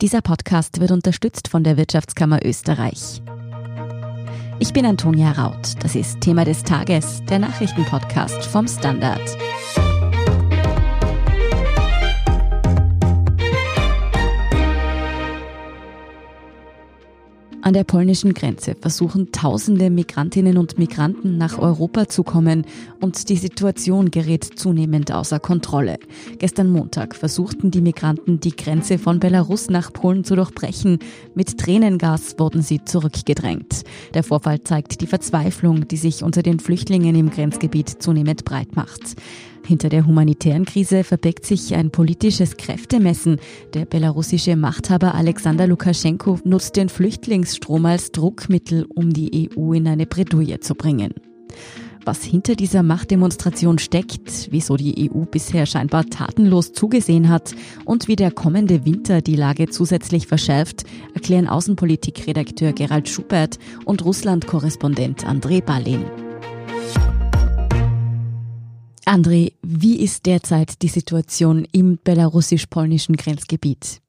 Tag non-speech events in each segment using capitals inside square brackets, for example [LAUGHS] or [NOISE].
Dieser Podcast wird unterstützt von der Wirtschaftskammer Österreich. Ich bin Antonia Raut. Das ist Thema des Tages, der Nachrichtenpodcast vom Standard. An der polnischen Grenze versuchen tausende Migrantinnen und Migranten nach Europa zu kommen und die Situation gerät zunehmend außer Kontrolle. Gestern Montag versuchten die Migranten die Grenze von Belarus nach Polen zu durchbrechen. Mit Tränengas wurden sie zurückgedrängt. Der Vorfall zeigt die Verzweiflung, die sich unter den Flüchtlingen im Grenzgebiet zunehmend breit macht. Hinter der humanitären Krise verbirgt sich ein politisches Kräftemessen. Der belarussische Machthaber Alexander Lukaschenko nutzt den Flüchtlingsstrom als Druckmittel, um die EU in eine Bredouille zu bringen. Was hinter dieser Machtdemonstration steckt, wieso die EU bisher scheinbar tatenlos zugesehen hat und wie der kommende Winter die Lage zusätzlich verschärft, erklären Außenpolitikredakteur Gerald Schubert und Russland-Korrespondent André Balin. André, wie ist derzeit die Situation im belarussisch-polnischen Grenzgebiet?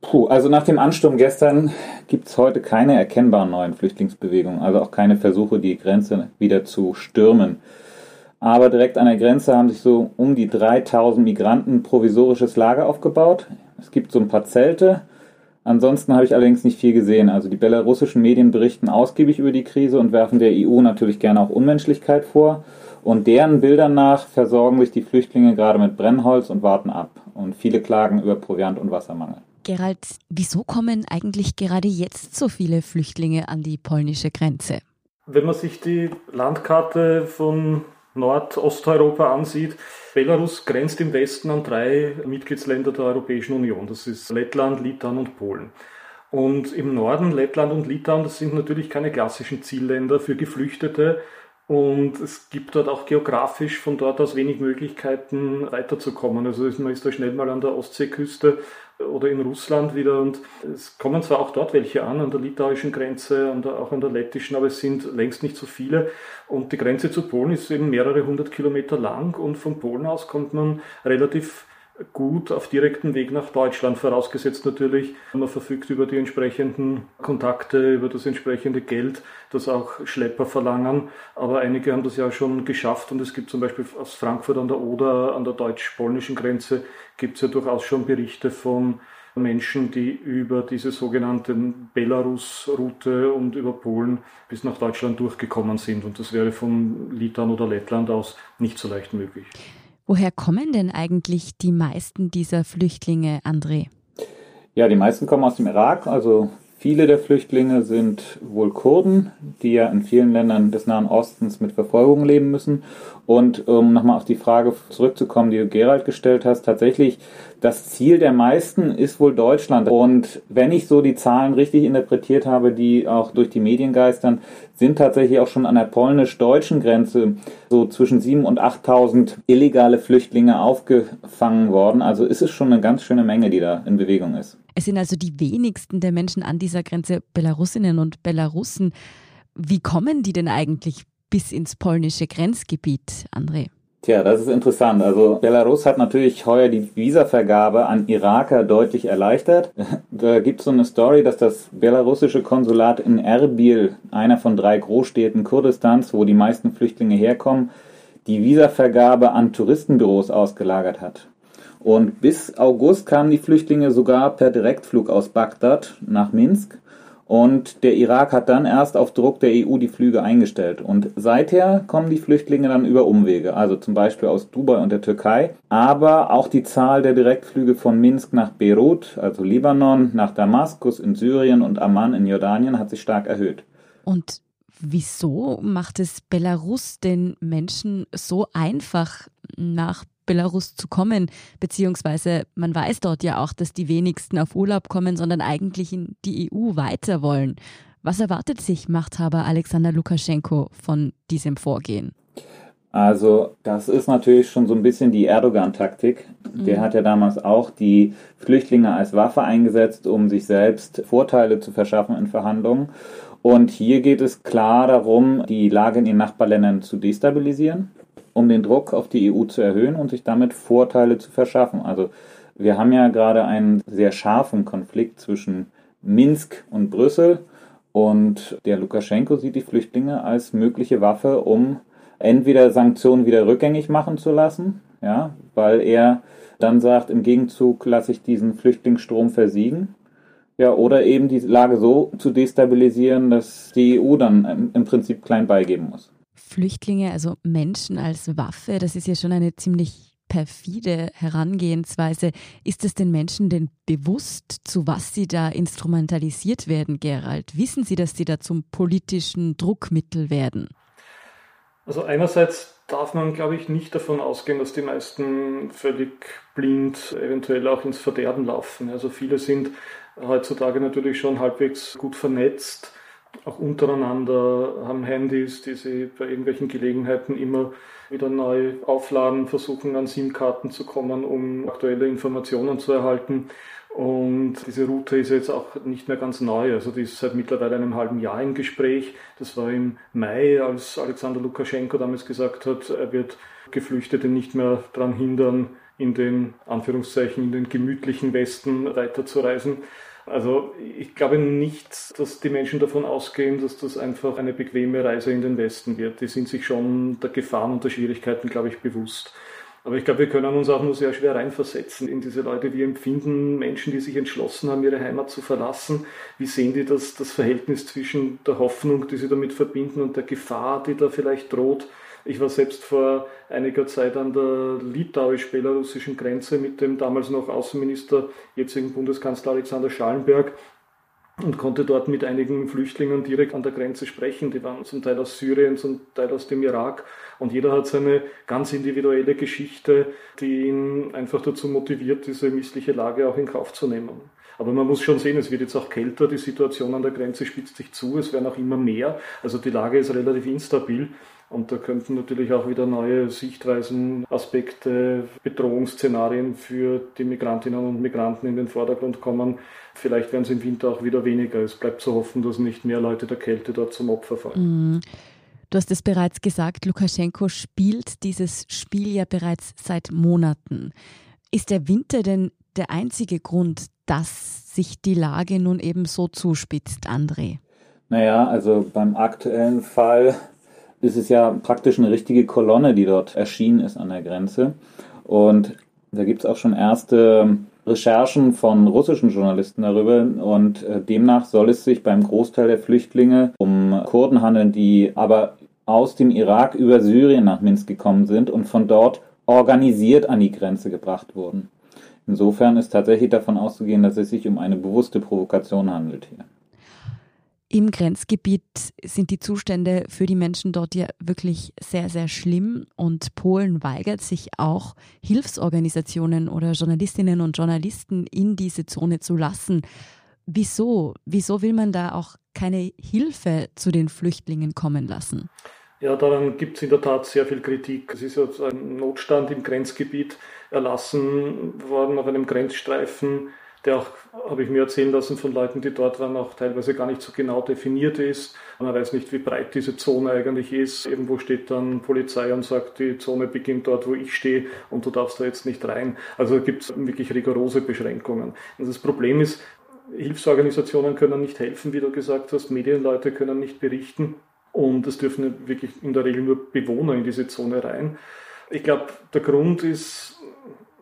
Puh, also nach dem Ansturm gestern gibt es heute keine erkennbaren neuen Flüchtlingsbewegungen, also auch keine Versuche, die Grenze wieder zu stürmen. Aber direkt an der Grenze haben sich so um die 3000 Migranten provisorisches Lager aufgebaut. Es gibt so ein paar Zelte. Ansonsten habe ich allerdings nicht viel gesehen. Also die belarussischen Medien berichten ausgiebig über die Krise und werfen der EU natürlich gerne auch Unmenschlichkeit vor. Und deren Bildern nach versorgen sich die Flüchtlinge gerade mit Brennholz und warten ab. Und viele klagen über Proviant- und Wassermangel. Gerald, wieso kommen eigentlich gerade jetzt so viele Flüchtlinge an die polnische Grenze? Wenn man sich die Landkarte von Nordosteuropa ansieht, Belarus grenzt im Westen an drei Mitgliedsländer der Europäischen Union. Das ist Lettland, Litauen und Polen. Und im Norden, Lettland und Litauen, das sind natürlich keine klassischen Zielländer für Geflüchtete, und es gibt dort auch geografisch von dort aus wenig Möglichkeiten weiterzukommen. Also man ist da schnell mal an der Ostseeküste oder in Russland wieder und es kommen zwar auch dort welche an, an der litauischen Grenze und auch an der lettischen, aber es sind längst nicht so viele. Und die Grenze zu Polen ist eben mehrere hundert Kilometer lang und von Polen aus kommt man relativ gut auf direkten Weg nach Deutschland, vorausgesetzt natürlich, man verfügt über die entsprechenden Kontakte, über das entsprechende Geld, das auch Schlepper verlangen. Aber einige haben das ja schon geschafft und es gibt zum Beispiel aus Frankfurt an der Oder, an der deutsch-polnischen Grenze, gibt es ja durchaus schon Berichte von Menschen, die über diese sogenannte Belarus-Route und über Polen bis nach Deutschland durchgekommen sind. Und das wäre von Litauen oder Lettland aus nicht so leicht möglich. Woher kommen denn eigentlich die meisten dieser Flüchtlinge, André? Ja, die meisten kommen aus dem Irak. Also viele der Flüchtlinge sind wohl Kurden, die ja in vielen Ländern des Nahen Ostens mit Verfolgung leben müssen. Und um nochmal auf die Frage zurückzukommen, die du Gerald gestellt hast, tatsächlich das Ziel der meisten ist wohl Deutschland. Und wenn ich so die Zahlen richtig interpretiert habe, die auch durch die Medien geistern, sind tatsächlich auch schon an der polnisch-deutschen Grenze so zwischen 7.000 und 8.000 illegale Flüchtlinge aufgefangen worden. Also ist es schon eine ganz schöne Menge, die da in Bewegung ist. Es sind also die wenigsten der Menschen an dieser Grenze Belarusinnen und Belarussen. Wie kommen die denn eigentlich bis ins polnische Grenzgebiet, André? Tja, das ist interessant. Also Belarus hat natürlich heuer die Visavergabe an Iraker deutlich erleichtert. [LAUGHS] Da gibt es so eine Story, dass das belarussische Konsulat in Erbil, einer von drei Großstädten Kurdistans, wo die meisten Flüchtlinge herkommen, die Visavergabe an Touristenbüros ausgelagert hat. Und bis August kamen die Flüchtlinge sogar per Direktflug aus Bagdad nach Minsk. Und der Irak hat dann erst auf Druck der EU die Flüge eingestellt. Und seither kommen die Flüchtlinge dann über Umwege, also zum Beispiel aus Dubai und der Türkei. Aber auch die Zahl der Direktflüge von Minsk nach Beirut, also Libanon, nach Damaskus in Syrien und Amman in Jordanien hat sich stark erhöht. Und wieso macht es Belarus den Menschen so einfach, nach Belarus zu kommen, beziehungsweise man weiß dort ja auch, dass die wenigsten auf Urlaub kommen, sondern eigentlich in die EU weiter wollen. Was erwartet sich Machthaber Alexander Lukaschenko von diesem Vorgehen? Also das ist natürlich schon so ein bisschen die Erdogan-Taktik. Der mhm. hat ja damals auch die Flüchtlinge als Waffe eingesetzt, um sich selbst Vorteile zu verschaffen in Verhandlungen. Und hier geht es klar darum, die Lage in den Nachbarländern zu destabilisieren um den Druck auf die EU zu erhöhen und sich damit Vorteile zu verschaffen. Also Wir haben ja gerade einen sehr scharfen Konflikt zwischen Minsk und Brüssel und der Lukaschenko sieht die Flüchtlinge als mögliche Waffe, um entweder Sanktionen wieder rückgängig machen zu lassen, ja, weil er dann sagt, im Gegenzug lasse ich diesen Flüchtlingsstrom versiegen. Ja, oder eben die Lage so zu destabilisieren, dass die EU dann im Prinzip klein beigeben muss. Flüchtlinge, also Menschen als Waffe, das ist ja schon eine ziemlich perfide Herangehensweise. Ist es den Menschen denn bewusst, zu was sie da instrumentalisiert werden, Gerald? Wissen sie, dass sie da zum politischen Druckmittel werden? Also einerseits darf man, glaube ich, nicht davon ausgehen, dass die meisten völlig blind eventuell auch ins Verderben laufen. Also viele sind heutzutage natürlich schon halbwegs gut vernetzt, auch untereinander, haben Handys, die sie bei irgendwelchen Gelegenheiten immer wieder neu aufladen, versuchen an SIM-Karten zu kommen, um aktuelle Informationen zu erhalten. Und diese Route ist jetzt auch nicht mehr ganz neu. Also die ist seit mittlerweile einem halben Jahr im Gespräch. Das war im Mai, als Alexander Lukaschenko damals gesagt hat, er wird Geflüchtete nicht mehr daran hindern, in den Anführungszeichen, in den gemütlichen Westen weiterzureisen. Also ich glaube nicht, dass die Menschen davon ausgehen, dass das einfach eine bequeme Reise in den Westen wird. Die sind sich schon der Gefahren und der Schwierigkeiten, glaube ich, bewusst. Aber ich glaube, wir können uns auch nur sehr schwer reinversetzen in diese Leute. Wir empfinden Menschen, die sich entschlossen haben, ihre Heimat zu verlassen. Wie sehen die das, das Verhältnis zwischen der Hoffnung, die sie damit verbinden, und der Gefahr, die da vielleicht droht? Ich war selbst vor einiger Zeit an der litauisch-belarussischen Grenze mit dem damals noch Außenminister, jetzigen Bundeskanzler Alexander Schallenberg und konnte dort mit einigen Flüchtlingen direkt an der Grenze sprechen. Die waren zum Teil aus Syrien, zum Teil aus dem Irak. Und jeder hat seine ganz individuelle Geschichte, die ihn einfach dazu motiviert, diese missliche Lage auch in Kauf zu nehmen. Aber man muss schon sehen, es wird jetzt auch kälter, die Situation an der Grenze spitzt sich zu, es werden auch immer mehr. Also die Lage ist relativ instabil. Und da könnten natürlich auch wieder neue Sichtweisen, Aspekte, Bedrohungsszenarien für die Migrantinnen und Migranten in den Vordergrund kommen. Vielleicht werden es im Winter auch wieder weniger. Es bleibt zu hoffen, dass nicht mehr Leute der Kälte dort zum Opfer fallen. Mm. Du hast es bereits gesagt, Lukaschenko spielt dieses Spiel ja bereits seit Monaten. Ist der Winter denn der einzige Grund, dass sich die Lage nun eben so zuspitzt, André? Naja, also beim aktuellen Fall ist es ja praktisch eine richtige Kolonne, die dort erschienen ist an der Grenze. Und da gibt es auch schon erste Recherchen von russischen Journalisten darüber und äh, demnach soll es sich beim Großteil der Flüchtlinge um Kurden handeln, die aber aus dem Irak über Syrien nach Minsk gekommen sind und von dort organisiert an die Grenze gebracht wurden. Insofern ist tatsächlich davon auszugehen, dass es sich um eine bewusste Provokation handelt hier. Im Grenzgebiet sind die Zustände für die Menschen dort ja wirklich sehr, sehr schlimm und Polen weigert sich auch, Hilfsorganisationen oder Journalistinnen und Journalisten in diese Zone zu lassen. Wieso? Wieso will man da auch keine Hilfe zu den Flüchtlingen kommen lassen? Ja, daran gibt es in der Tat sehr viel Kritik. Es ist ja ein Notstand im Grenzgebiet erlassen worden auf einem Grenzstreifen der auch, habe ich mir erzählen lassen von Leuten, die dort waren, auch teilweise gar nicht so genau definiert ist. Man weiß nicht, wie breit diese Zone eigentlich ist. Irgendwo steht dann Polizei und sagt, die Zone beginnt dort, wo ich stehe und du darfst da jetzt nicht rein. Also gibt es wirklich rigorose Beschränkungen. Und das Problem ist, Hilfsorganisationen können nicht helfen, wie du gesagt hast, Medienleute können nicht berichten und es dürfen wirklich in der Regel nur Bewohner in diese Zone rein. Ich glaube, der Grund ist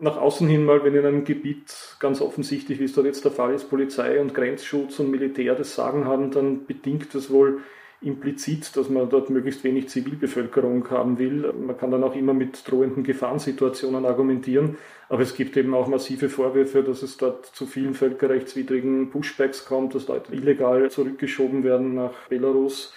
nach außen hin mal, wenn in einem Gebiet ganz offensichtlich, wie es dort jetzt der Fall ist, Polizei und Grenzschutz und Militär das Sagen haben, dann bedingt das wohl implizit, dass man dort möglichst wenig Zivilbevölkerung haben will. Man kann dann auch immer mit drohenden Gefahrensituationen argumentieren, aber es gibt eben auch massive Vorwürfe, dass es dort zu vielen völkerrechtswidrigen Pushbacks kommt, dass Leute illegal zurückgeschoben werden nach Belarus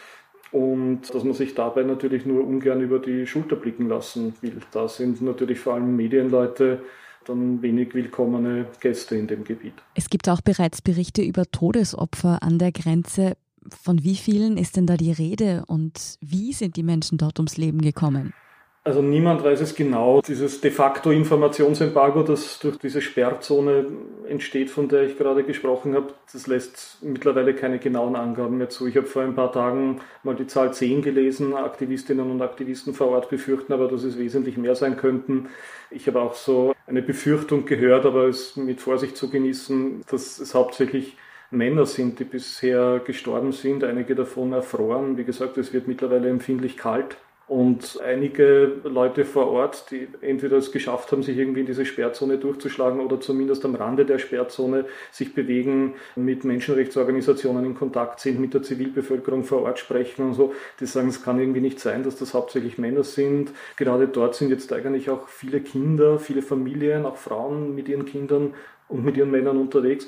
und dass man sich dabei natürlich nur ungern über die Schulter blicken lassen will. Da sind natürlich vor allem Medienleute dann wenig willkommene Gäste in dem Gebiet. Es gibt auch bereits Berichte über Todesopfer an der Grenze. Von wie vielen ist denn da die Rede und wie sind die Menschen dort ums Leben gekommen? Also niemand weiß es genau. Dieses de facto Informationsembargo, das durch diese Sperrzone entsteht, von der ich gerade gesprochen habe, das lässt mittlerweile keine genauen Angaben mehr zu. Ich habe vor ein paar Tagen mal die Zahl 10 gelesen. Aktivistinnen und Aktivisten vor Ort befürchten aber, dass es wesentlich mehr sein könnten. Ich habe auch so eine Befürchtung gehört, aber es mit Vorsicht zu genießen, dass es hauptsächlich Männer sind, die bisher gestorben sind. Einige davon erfroren. Wie gesagt, es wird mittlerweile empfindlich kalt. Und einige Leute vor Ort, die entweder es geschafft haben, sich irgendwie in diese Sperrzone durchzuschlagen oder zumindest am Rande der Sperrzone sich bewegen, mit Menschenrechtsorganisationen in Kontakt sind, mit der Zivilbevölkerung vor Ort sprechen und so, die sagen, es kann irgendwie nicht sein, dass das hauptsächlich Männer sind. Gerade dort sind jetzt eigentlich auch viele Kinder, viele Familien, auch Frauen mit ihren Kindern und mit ihren Männern unterwegs.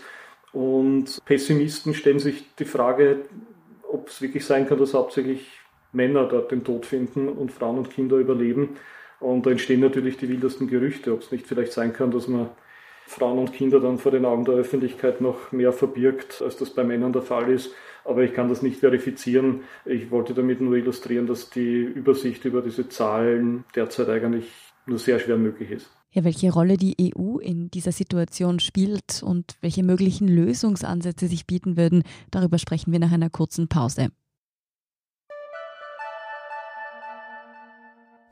Und Pessimisten stellen sich die Frage, ob es wirklich sein kann, dass hauptsächlich Männer dort den Tod finden und Frauen und Kinder überleben. Und da entstehen natürlich die wildesten Gerüchte, ob es nicht vielleicht sein kann, dass man Frauen und Kinder dann vor den Augen der Öffentlichkeit noch mehr verbirgt, als das bei Männern der Fall ist. Aber ich kann das nicht verifizieren. Ich wollte damit nur illustrieren, dass die Übersicht über diese Zahlen derzeit eigentlich nur sehr schwer möglich ist. Ja, welche Rolle die EU in dieser Situation spielt und welche möglichen Lösungsansätze sich bieten würden, darüber sprechen wir nach einer kurzen Pause.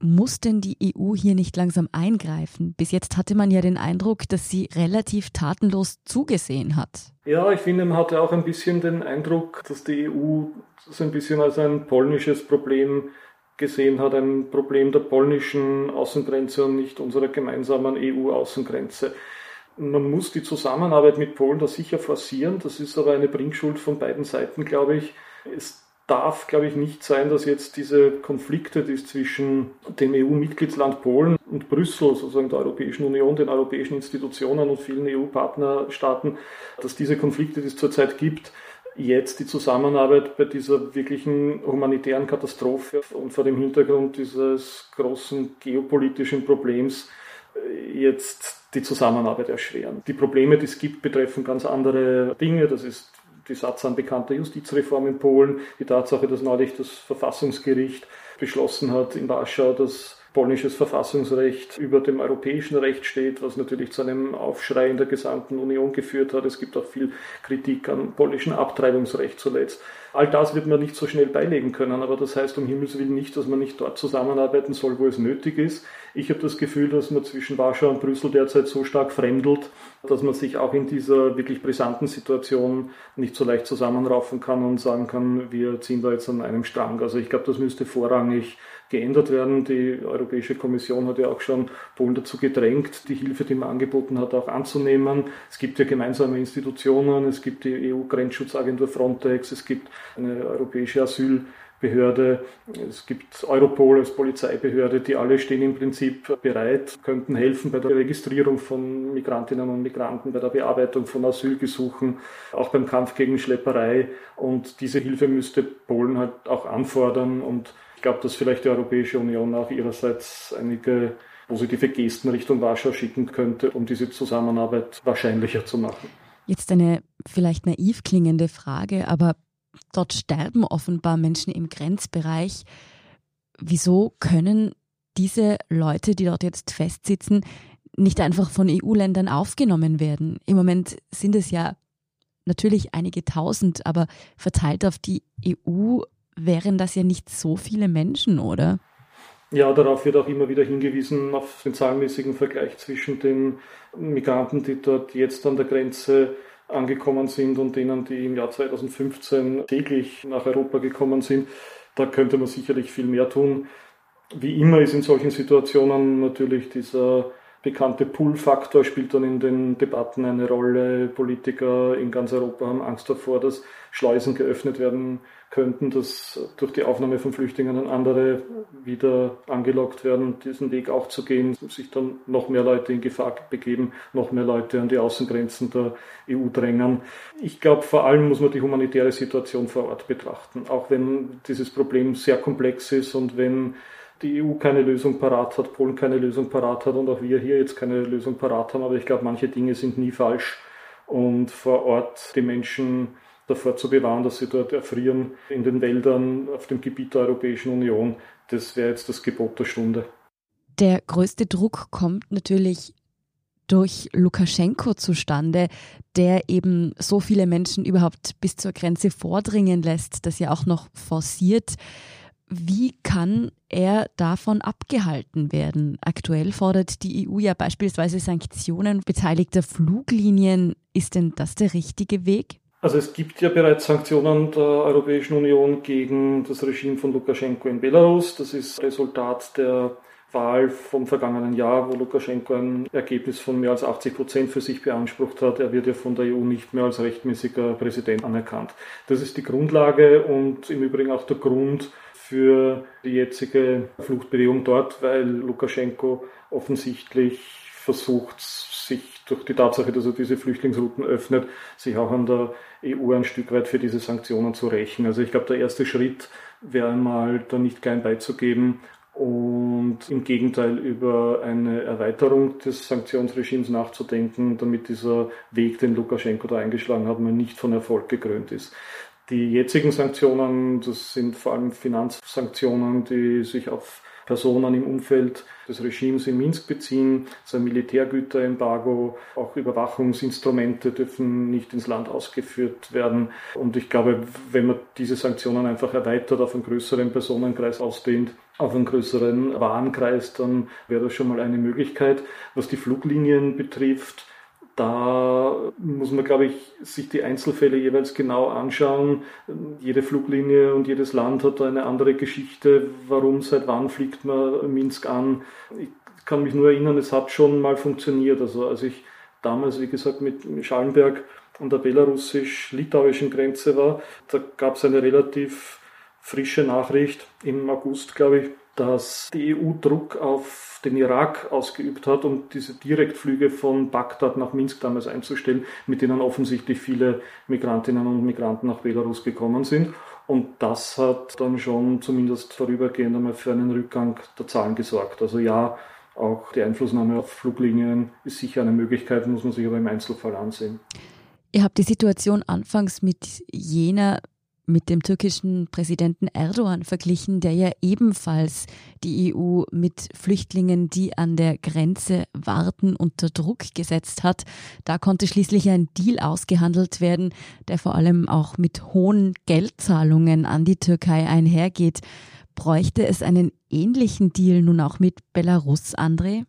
muss denn die EU hier nicht langsam eingreifen? Bis jetzt hatte man ja den Eindruck, dass sie relativ tatenlos zugesehen hat. Ja, ich finde, man hatte auch ein bisschen den Eindruck, dass die EU das ein bisschen als ein polnisches Problem gesehen hat, ein Problem der polnischen Außengrenze und nicht unserer gemeinsamen EU-Außengrenze. Man muss die Zusammenarbeit mit Polen da sicher forcieren, das ist aber eine Bringschuld von beiden Seiten, glaube ich. Es darf, glaube ich, nicht sein, dass jetzt diese Konflikte, die es zwischen dem EU-Mitgliedsland Polen und Brüssel, sozusagen der Europäischen Union, den europäischen Institutionen und vielen EU-Partnerstaaten, dass diese Konflikte, die es zurzeit gibt, jetzt die Zusammenarbeit bei dieser wirklichen humanitären Katastrophe und vor dem Hintergrund dieses großen geopolitischen Problems äh, jetzt die Zusammenarbeit erschweren. Die Probleme, die es gibt, betreffen ganz andere Dinge. Das ist die Satz an bekannter Justizreform in Polen, die Tatsache, dass neulich das Verfassungsgericht beschlossen hat in Warschau, dass polnisches Verfassungsrecht über dem europäischen Recht steht, was natürlich zu einem Aufschrei in der gesamten Union geführt hat. Es gibt auch viel Kritik am polnischen Abtreibungsrecht zuletzt. All das wird man nicht so schnell beilegen können, aber das heißt um Himmels Willen nicht, dass man nicht dort zusammenarbeiten soll, wo es nötig ist. Ich habe das Gefühl, dass man zwischen Warschau und Brüssel derzeit so stark fremdelt, dass man sich auch in dieser wirklich brisanten Situation nicht so leicht zusammenraufen kann und sagen kann, wir ziehen da jetzt an einem Strang. Also ich glaube, das müsste vorrangig geändert werden. Die Europäische Kommission hat ja auch schon Polen dazu gedrängt, die Hilfe, die man angeboten hat, auch anzunehmen. Es gibt ja gemeinsame Institutionen, es gibt die EU-Grenzschutzagentur Frontex, es gibt eine europäische Asylbehörde, es gibt Europol als Polizeibehörde, die alle stehen im Prinzip bereit, könnten helfen bei der Registrierung von Migrantinnen und Migranten, bei der Bearbeitung von Asylgesuchen, auch beim Kampf gegen Schlepperei. Und diese Hilfe müsste Polen halt auch anfordern und glaube, dass vielleicht die Europäische Union auch ihrerseits einige positive Gesten Richtung Warschau schicken könnte, um diese Zusammenarbeit wahrscheinlicher zu machen. Jetzt eine vielleicht naiv klingende Frage, aber dort sterben offenbar Menschen im Grenzbereich. Wieso können diese Leute, die dort jetzt festsitzen, nicht einfach von EU-Ländern aufgenommen werden? Im Moment sind es ja natürlich einige tausend, aber verteilt auf die EU wären das ja nicht so viele Menschen, oder? Ja, darauf wird auch immer wieder hingewiesen, auf den zahlenmäßigen Vergleich zwischen den Migranten, die dort jetzt an der Grenze angekommen sind und denen, die im Jahr 2015 täglich nach Europa gekommen sind. Da könnte man sicherlich viel mehr tun. Wie immer ist in solchen Situationen natürlich dieser bekannte Pull-Faktor spielt dann in den Debatten eine Rolle. Politiker in ganz Europa haben Angst davor, dass Schleusen geöffnet werden könnten, dass durch die Aufnahme von Flüchtlingen andere wieder angelockt werden, diesen Weg auch zu gehen, sich dann noch mehr Leute in Gefahr begeben, noch mehr Leute an die Außengrenzen der EU drängen. Ich glaube, vor allem muss man die humanitäre Situation vor Ort betrachten, auch wenn dieses Problem sehr komplex ist und wenn die EU keine Lösung parat hat, Polen keine Lösung parat hat und auch wir hier jetzt keine Lösung parat haben. Aber ich glaube, manche Dinge sind nie falsch. Und vor Ort die Menschen davor zu bewahren, dass sie dort erfrieren in den Wäldern auf dem Gebiet der Europäischen Union, das wäre jetzt das Gebot der Stunde. Der größte Druck kommt natürlich durch Lukaschenko zustande, der eben so viele Menschen überhaupt bis zur Grenze vordringen lässt, das ja auch noch forciert. Wie kann er davon abgehalten werden? Aktuell fordert die EU ja beispielsweise Sanktionen beteiligter Fluglinien. Ist denn das der richtige Weg? Also es gibt ja bereits Sanktionen der Europäischen Union gegen das Regime von Lukaschenko in Belarus. Das ist Resultat der Wahl vom vergangenen Jahr, wo Lukaschenko ein Ergebnis von mehr als 80 Prozent für sich beansprucht hat. Er wird ja von der EU nicht mehr als rechtmäßiger Präsident anerkannt. Das ist die Grundlage und im Übrigen auch der Grund, für die jetzige Fluchtbewegung dort, weil Lukaschenko offensichtlich versucht, sich durch die Tatsache, dass er diese Flüchtlingsrouten öffnet, sich auch an der EU ein Stück weit für diese Sanktionen zu rächen. Also ich glaube, der erste Schritt wäre einmal da nicht klein beizugeben und im Gegenteil über eine Erweiterung des Sanktionsregimes nachzudenken, damit dieser Weg, den Lukaschenko da eingeschlagen hat, mal nicht von Erfolg gekrönt ist. Die jetzigen Sanktionen, das sind vor allem Finanzsanktionen, die sich auf Personen im Umfeld des Regimes in Minsk beziehen. So ein Militärgüterembargo, auch Überwachungsinstrumente dürfen nicht ins Land ausgeführt werden. Und ich glaube, wenn man diese Sanktionen einfach erweitert, auf einen größeren Personenkreis ausdehnt, auf einen größeren Warenkreis, dann wäre das schon mal eine Möglichkeit. Was die Fluglinien betrifft, da muss man, glaube ich, sich die Einzelfälle jeweils genau anschauen. Jede Fluglinie und jedes Land hat da eine andere Geschichte. Warum, seit wann fliegt man Minsk an? Ich kann mich nur erinnern, es hat schon mal funktioniert. Also als ich damals, wie gesagt, mit Schallenberg an der belarussisch-litauischen Grenze war, da gab es eine relativ frische Nachricht im August, glaube ich, dass die EU Druck auf den Irak ausgeübt hat, um diese Direktflüge von Bagdad nach Minsk damals einzustellen, mit denen offensichtlich viele Migrantinnen und Migranten nach Belarus gekommen sind. Und das hat dann schon zumindest vorübergehend einmal für einen Rückgang der Zahlen gesorgt. Also ja, auch die Einflussnahme auf Fluglinien ist sicher eine Möglichkeit, muss man sich aber im Einzelfall ansehen. Ihr habt die Situation anfangs mit jener mit dem türkischen Präsidenten Erdogan verglichen, der ja ebenfalls die EU mit Flüchtlingen, die an der Grenze warten, unter Druck gesetzt hat. Da konnte schließlich ein Deal ausgehandelt werden, der vor allem auch mit hohen Geldzahlungen an die Türkei einhergeht. Bräuchte es einen ähnlichen Deal nun auch mit Belarus, André?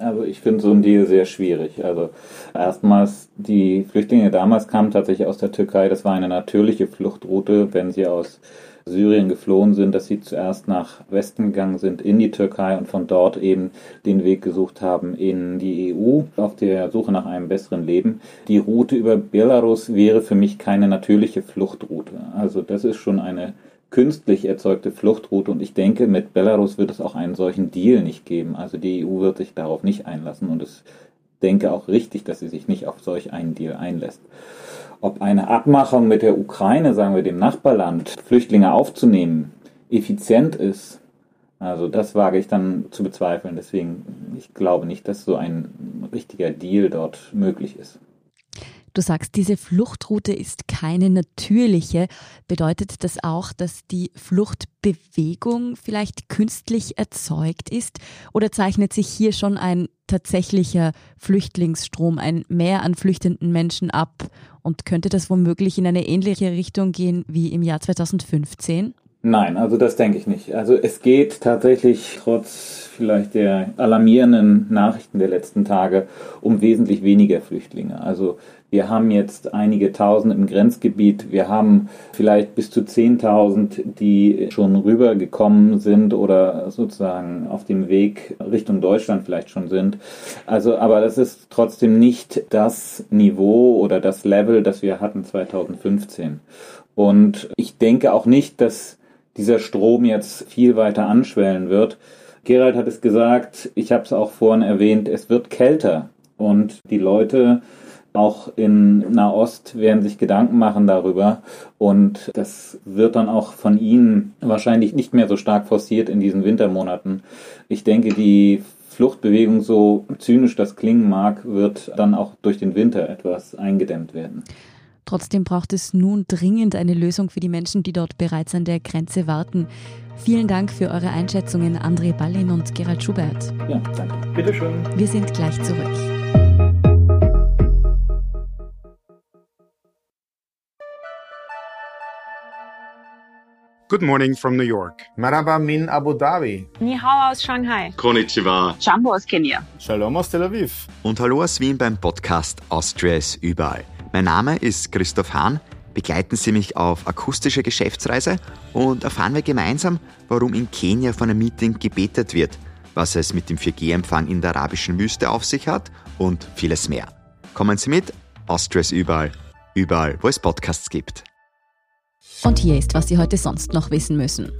Also ich finde so ein Deal sehr schwierig. Also erstmals, die Flüchtlinge damals kamen tatsächlich aus der Türkei. Das war eine natürliche Fluchtroute, wenn sie aus Syrien geflohen sind, dass sie zuerst nach Westen gegangen sind, in die Türkei und von dort eben den Weg gesucht haben in die EU auf der Suche nach einem besseren Leben. Die Route über Belarus wäre für mich keine natürliche Fluchtroute. Also das ist schon eine künstlich erzeugte Fluchtroute und ich denke, mit Belarus wird es auch einen solchen Deal nicht geben. Also die EU wird sich darauf nicht einlassen und ich denke auch richtig, dass sie sich nicht auf solch einen Deal einlässt. Ob eine Abmachung mit der Ukraine, sagen wir dem Nachbarland, Flüchtlinge aufzunehmen, effizient ist, also das wage ich dann zu bezweifeln. Deswegen, ich glaube nicht, dass so ein richtiger Deal dort möglich ist. Du sagst, diese Fluchtroute ist keine natürliche. Bedeutet das auch, dass die Fluchtbewegung vielleicht künstlich erzeugt ist? Oder zeichnet sich hier schon ein tatsächlicher Flüchtlingsstrom, ein Mehr an flüchtenden Menschen ab? Und könnte das womöglich in eine ähnliche Richtung gehen wie im Jahr 2015? Nein, also das denke ich nicht. Also es geht tatsächlich trotz vielleicht der alarmierenden Nachrichten der letzten Tage um wesentlich weniger Flüchtlinge. Also Wir haben jetzt einige Tausend im Grenzgebiet. Wir haben vielleicht bis zu 10.000, die schon rübergekommen sind oder sozusagen auf dem Weg Richtung Deutschland vielleicht schon sind. Also, aber das ist trotzdem nicht das Niveau oder das Level, das wir hatten 2015. Und ich denke auch nicht, dass dieser Strom jetzt viel weiter anschwellen wird. Gerald hat es gesagt, ich habe es auch vorhin erwähnt, es wird kälter und die Leute auch in Nahost werden sich Gedanken machen darüber und das wird dann auch von ihnen wahrscheinlich nicht mehr so stark forciert in diesen Wintermonaten. Ich denke, die Fluchtbewegung, so zynisch das klingen mag, wird dann auch durch den Winter etwas eingedämmt werden. Trotzdem braucht es nun dringend eine Lösung für die Menschen, die dort bereits an der Grenze warten. Vielen Dank für eure Einschätzungen, André Ballin und Gerald Schubert. Ja, danke. Bitteschön. Wir sind gleich zurück. Good morning from New York. Marhaba min Abu Dhabi. Ni hao aus Shanghai. Konnichiwa. Jumbo aus Kenia. Shalom aus Tel Aviv. Und hallo aus Wien beim Podcast Austria ist überall. Mein Name ist Christoph Hahn. Begleiten Sie mich auf akustische Geschäftsreise und erfahren wir gemeinsam, warum in Kenia von einem Meeting gebetet wird, was es mit dem 4G-Empfang in der arabischen Wüste auf sich hat und vieles mehr. Kommen Sie mit, Austria ist überall, überall, wo es Podcasts gibt. Und hier ist, was Sie heute sonst noch wissen müssen.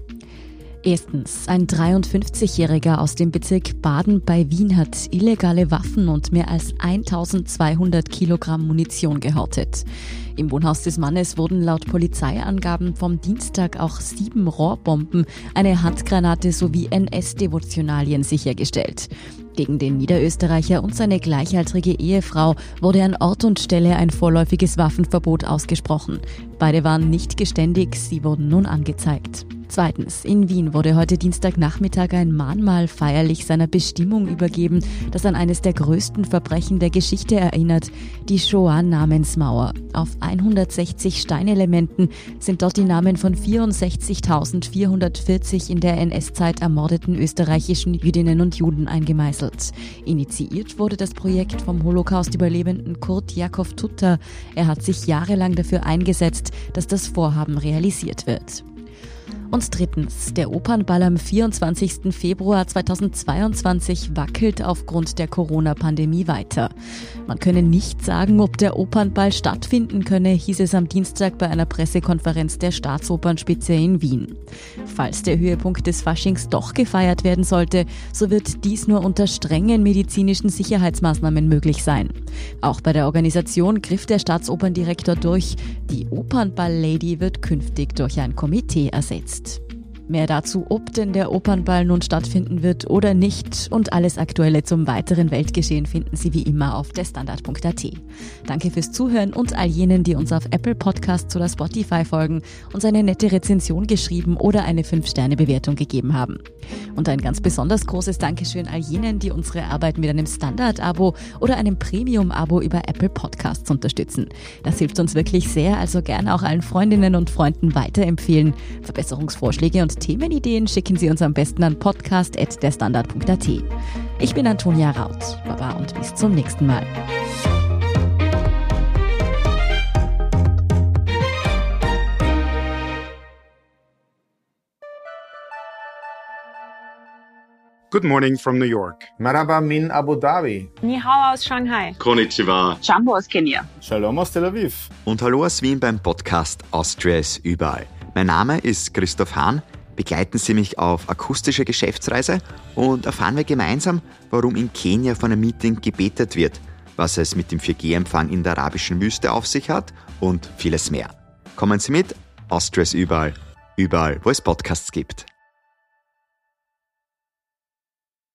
Erstens, ein 53-Jähriger aus dem Bezirk Baden bei Wien hat illegale Waffen und mehr als 1200 Kilogramm Munition gehortet. Im Wohnhaus des Mannes wurden laut Polizeiangaben vom Dienstag auch sieben Rohrbomben, eine Handgranate sowie NS-Devotionalien sichergestellt. Gegen den Niederösterreicher und seine gleichaltrige Ehefrau wurde an Ort und Stelle ein vorläufiges Waffenverbot ausgesprochen. Beide waren nicht geständig, sie wurden nun angezeigt. Zweitens, in Wien wurde heute Dienstagnachmittag ein Mahnmal feierlich seiner Bestimmung übergeben, das an eines der größten Verbrechen der Geschichte erinnert, die Shoah-Namensmauer. Auf 160 Steinelementen sind dort die Namen von 64.440 in der NS-Zeit ermordeten österreichischen Jüdinnen und Juden eingemeißelt. Initiiert wurde das Projekt vom Holocaust-Überlebenden Kurt Jakob Tutter. Er hat sich jahrelang dafür eingesetzt, dass das Vorhaben realisiert wird. Und drittens, der Opernball am 24. Februar 2022 wackelt aufgrund der Corona-Pandemie weiter. Man könne nicht sagen, ob der Opernball stattfinden könne, hieß es am Dienstag bei einer Pressekonferenz der Staatsopernspitze in Wien. Falls der Höhepunkt des Faschings doch gefeiert werden sollte, so wird dies nur unter strengen medizinischen Sicherheitsmaßnahmen möglich sein. Auch bei der Organisation griff der Staatsoperndirektor durch, die Opernball-Lady wird künftig durch ein Komitee ersetzt. podcast. Mehr dazu, ob denn der Opernball nun stattfinden wird oder nicht und alles Aktuelle zum weiteren Weltgeschehen finden Sie wie immer auf derstandard.at. Danke fürs Zuhören und all jenen, die uns auf Apple Podcasts oder Spotify folgen, uns eine nette Rezension geschrieben oder eine 5-Sterne-Bewertung gegeben haben. Und ein ganz besonders großes Dankeschön all jenen, die unsere Arbeit mit einem Standard-Abo oder einem Premium-Abo über Apple Podcasts unterstützen. Das hilft uns wirklich sehr, also gerne auch allen Freundinnen und Freunden weiterempfehlen. Verbesserungsvorschläge und Themenideen schicken Sie uns am besten an podcast.derstandard.at. Ich bin Antonia Raut. Baba und bis zum nächsten Mal. Good morning from New York. Marhaba min Abu Dhabi. Ni hao aus Shanghai. Konnichiwa. Jumbo aus Kenia. Shalom aus Tel Aviv. Und hallo aus Wien beim Podcast Austria ist überall. Mein Name ist Christoph Hahn. Begleiten Sie mich auf akustische Geschäftsreise und erfahren wir gemeinsam, warum in Kenia von einem Meeting gebetet wird, was es mit dem 4G-Empfang in der arabischen Wüste auf sich hat und vieles mehr. Kommen Sie mit, Austria ist überall, überall, wo es Podcasts gibt.